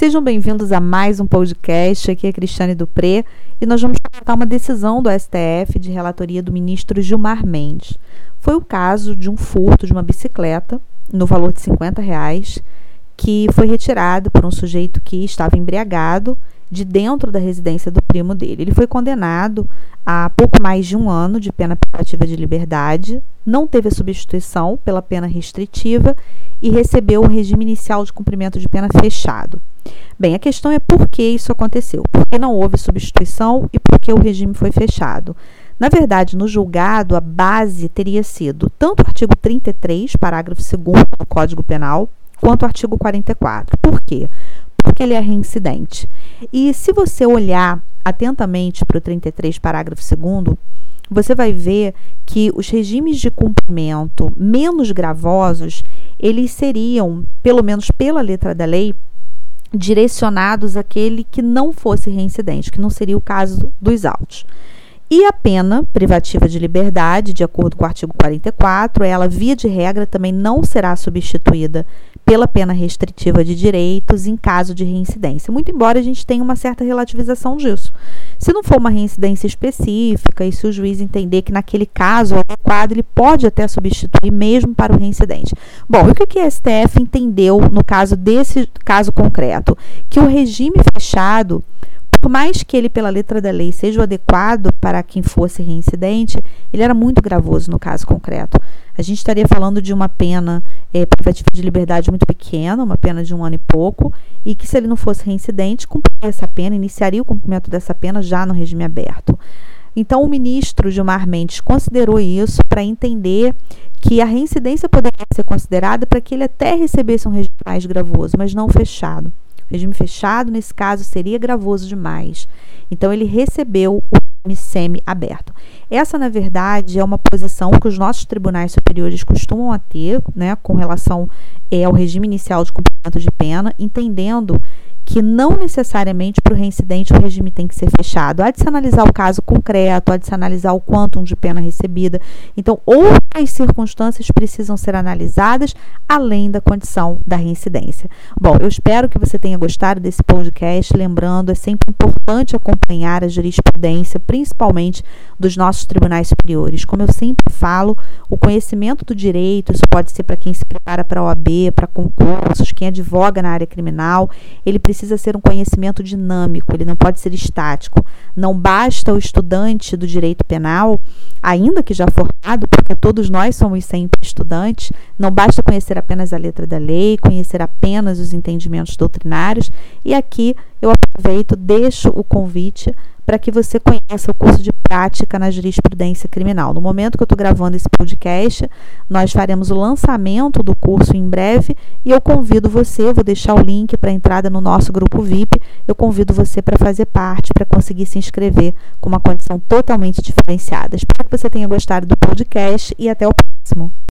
Sejam bem-vindos a mais um podcast. Aqui é Cristiane Dupré e nós vamos comentar uma decisão do STF de relatoria do ministro Gilmar Mendes. Foi o caso de um furto de uma bicicleta no valor de 50 reais que foi retirado por um sujeito que estava embriagado de dentro da residência do primo dele. Ele foi condenado a pouco mais de um ano de pena privativa de liberdade, não teve a substituição pela pena restritiva e recebeu o regime inicial de cumprimento de pena fechado. Bem, a questão é por que isso aconteceu, por que não houve substituição e por que o regime foi fechado. Na verdade, no julgado, a base teria sido tanto o artigo 33, parágrafo 2 do Código Penal, quanto o artigo 44. Por quê? Porque ele é reincidente. E se você olhar atentamente para o 33, parágrafo 2, você vai ver que os regimes de cumprimento menos gravosos, eles seriam, pelo menos pela letra da lei, direcionados àquele que não fosse reincidente, que não seria o caso dos autos. E a pena privativa de liberdade, de acordo com o artigo 44, ela, via de regra, também não será substituída pela pena restritiva de direitos em caso de reincidência, muito embora a gente tenha uma certa relativização disso. Se não for uma reincidência específica e se o juiz entender que naquele caso o adequado, ele pode até substituir mesmo para o reincidente. Bom, o que o STF entendeu no caso desse caso concreto? Que o regime fechado por mais que ele, pela letra da lei, seja o adequado para quem fosse reincidente, ele era muito gravoso no caso concreto. A gente estaria falando de uma pena é, privativa de liberdade muito pequena, uma pena de um ano e pouco, e que se ele não fosse reincidente, cumpriria essa pena, iniciaria o cumprimento dessa pena já no regime aberto. Então, o ministro Gilmar Mendes considerou isso para entender que a reincidência poderia ser considerada para que ele até recebesse um regime mais gravoso, mas não fechado. Regime fechado, nesse caso, seria gravoso demais. Então, ele recebeu o semi-aberto. Essa, na verdade, é uma posição que os nossos tribunais superiores costumam ter, né, com relação é, ao regime inicial de cumprimento de pena, entendendo que não necessariamente para o reincidente o regime tem que ser fechado. Há de se analisar o caso concreto, há de se analisar o quantum de pena recebida. Então, outras circunstâncias precisam ser analisadas além da condição da reincidência. Bom, eu espero que você tenha gostado desse podcast. Lembrando, é sempre importante acompanhar a jurisprudência, principalmente dos nossos tribunais superiores. Como eu sempre falo, o conhecimento do direito, isso pode ser para quem se prepara para a OAB, para concursos, quem advoga na área criminal, ele precisa ser um conhecimento dinâmico, ele não pode ser estático. Não basta o estudante do direito penal, ainda que já formado, porque todos nós somos sempre estudantes, não basta conhecer apenas a letra da lei, conhecer apenas os entendimentos doutrinários. E aqui eu aproveito, deixo o convite para que você conheça o curso de prática na jurisprudência criminal. No momento que eu estou gravando esse podcast, nós faremos o lançamento do curso em breve e eu convido você, vou deixar o link para entrada no nosso grupo VIP, eu convido você para fazer parte, para conseguir se inscrever com uma condição totalmente diferenciada. Espero que você tenha gostado do podcast e até o próximo.